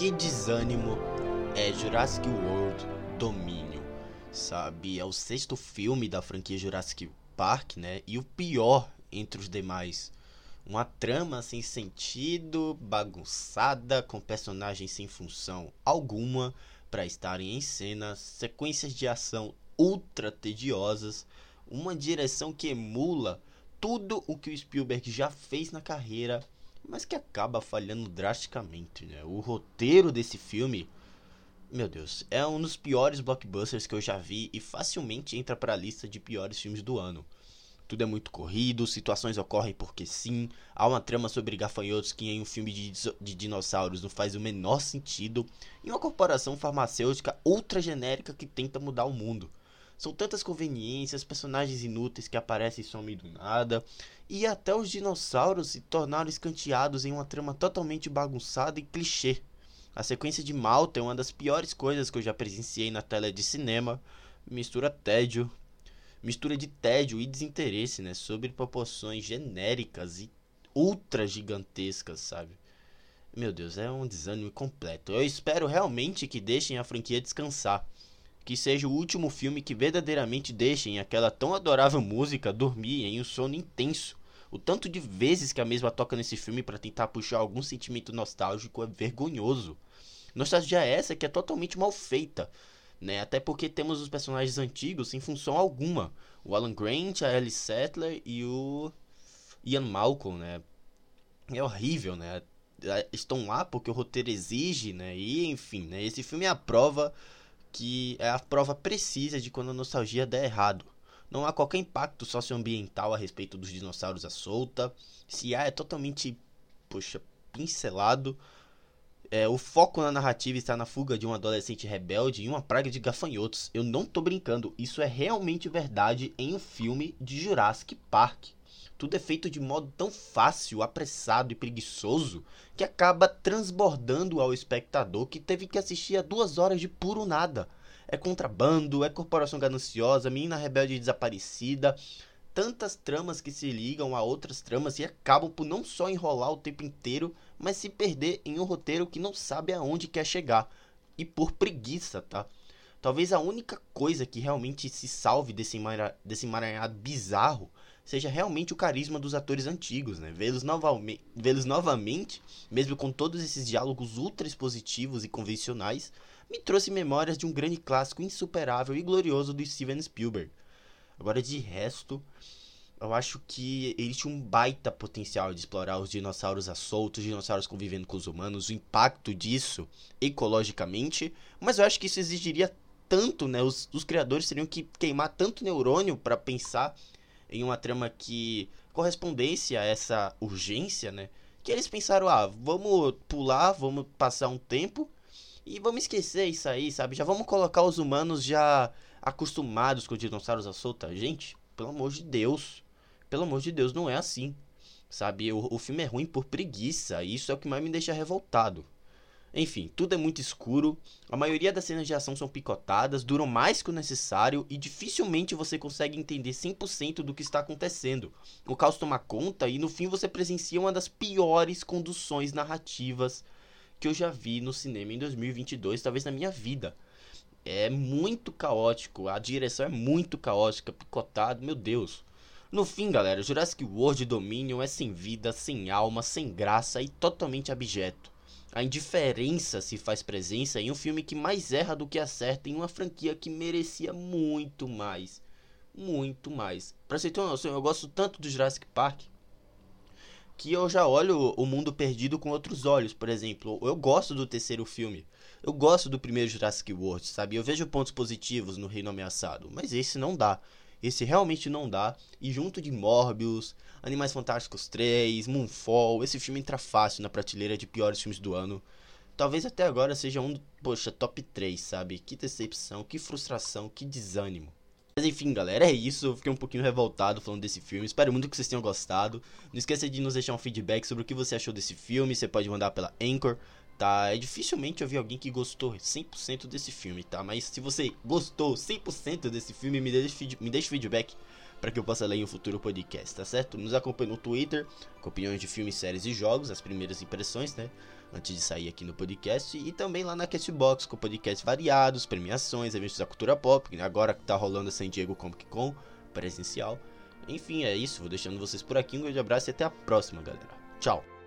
Que desânimo é Jurassic World Domínio, sabe? É o sexto filme da franquia Jurassic Park, né? E o pior entre os demais. Uma trama sem sentido, bagunçada, com personagens sem função alguma para estarem em cena, sequências de ação ultra tediosas, uma direção que emula tudo o que o Spielberg já fez na carreira mas que acaba falhando drasticamente, né? O roteiro desse filme, meu Deus, é um dos piores blockbusters que eu já vi e facilmente entra para a lista de piores filmes do ano. Tudo é muito corrido, situações ocorrem porque sim, há uma trama sobre gafanhotos que em um filme de, de dinossauros não faz o menor sentido, e uma corporação farmacêutica ultra genérica que tenta mudar o mundo. São tantas conveniências, personagens inúteis que aparecem e somem do nada, e até os dinossauros se tornaram escanteados em uma trama totalmente bagunçada e clichê. A sequência de Malta é uma das piores coisas que eu já presenciei na tela de cinema. Mistura tédio, mistura de tédio e desinteresse, né, sobre proporções genéricas e ultra gigantescas, sabe? Meu Deus, é um desânimo completo. Eu espero realmente que deixem a franquia descansar que seja o último filme que verdadeiramente deixem aquela tão adorável música dormir em um sono intenso. O tanto de vezes que a mesma toca nesse filme para tentar puxar algum sentimento nostálgico é vergonhoso. Nostalgia é essa que é totalmente mal feita, né? Até porque temos os personagens antigos sem função alguma. O Alan Grant, a Ellie Sattler e o Ian Malcolm, né? É horrível, né? Estão lá porque o roteiro exige, né? E enfim, né? Esse filme é a prova que é a prova precisa de quando a nostalgia der errado. Não há qualquer impacto socioambiental a respeito dos dinossauros à solta. Se há, é totalmente, poxa, pincelado. É, o foco na narrativa está na fuga de um adolescente rebelde e uma praga de gafanhotos. Eu não tô brincando, isso é realmente verdade em um filme de Jurassic Park. Tudo é feito de modo tão fácil, apressado e preguiçoso que acaba transbordando ao espectador que teve que assistir a duas horas de puro nada. É contrabando, é corporação gananciosa, menina rebelde desaparecida, tantas tramas que se ligam a outras tramas e acabam por não só enrolar o tempo inteiro, mas se perder em um roteiro que não sabe aonde quer chegar. E por preguiça, tá? Talvez a única coisa que realmente se salve desse, emaranhado bizarro seja realmente o carisma dos atores antigos, né? Vê-los novamente, vê novamente, mesmo com todos esses diálogos ultra expositivos e convencionais, me trouxe memórias de um grande clássico insuperável e glorioso do Steven Spielberg. Agora, de resto, eu acho que ele tinha um baita potencial de explorar os dinossauros a solto, os dinossauros convivendo com os humanos, o impacto disso ecologicamente, mas eu acho que isso exigiria tanto, né? Os, os criadores teriam que queimar tanto neurônio para pensar em uma trama que correspondesse a essa urgência, né? Que eles pensaram, ah, vamos pular, vamos passar um tempo e vamos esquecer isso aí, sabe? Já vamos colocar os humanos já acostumados com os dinossauros à solta. Gente, pelo amor de Deus, pelo amor de Deus, não é assim, sabe? O, o filme é ruim por preguiça, e isso é o que mais me deixa revoltado. Enfim, tudo é muito escuro, a maioria das cenas de ação são picotadas, duram mais que o necessário e dificilmente você consegue entender 100% do que está acontecendo. O caos toma conta e no fim você presencia uma das piores conduções narrativas que eu já vi no cinema em 2022, talvez na minha vida. É muito caótico, a direção é muito caótica, picotado, meu Deus. No fim, galera, Jurassic World Dominion é sem vida, sem alma, sem graça e totalmente abjeto. A indiferença se faz presença em um filme que mais erra do que acerta em uma franquia que merecia muito mais. Muito mais. Pra você ter uma noção, eu gosto tanto do Jurassic Park que eu já olho o mundo perdido com outros olhos. Por exemplo, eu gosto do terceiro filme. Eu gosto do primeiro Jurassic World, sabe? Eu vejo pontos positivos no Reino Ameaçado, mas esse não dá. Esse realmente não dá. E junto de Morbius, Animais Fantásticos 3, Moonfall, esse filme entra fácil na prateleira de piores filmes do ano. Talvez até agora seja um, poxa, top 3, sabe? Que decepção, que frustração, que desânimo. Mas enfim, galera, é isso. Eu fiquei um pouquinho revoltado falando desse filme. Espero muito que vocês tenham gostado. Não esqueça de nos deixar um feedback sobre o que você achou desse filme. Você pode mandar pela Anchor, tá? É dificilmente eu vi alguém que gostou 100% desse filme, tá? Mas se você gostou 100% desse filme, me deixe, me deixe feedback para que eu possa ler em um futuro podcast, tá certo? Nos acompanhe no Twitter, com opiniões de filmes, séries e jogos, as primeiras impressões, né? Antes de sair aqui no podcast. E também lá na Castbox, com podcasts variados, premiações, eventos da cultura pop, agora que tá rolando a San Diego Comic Con presencial. Enfim, é isso. Vou deixando vocês por aqui. Um grande abraço e até a próxima, galera. Tchau!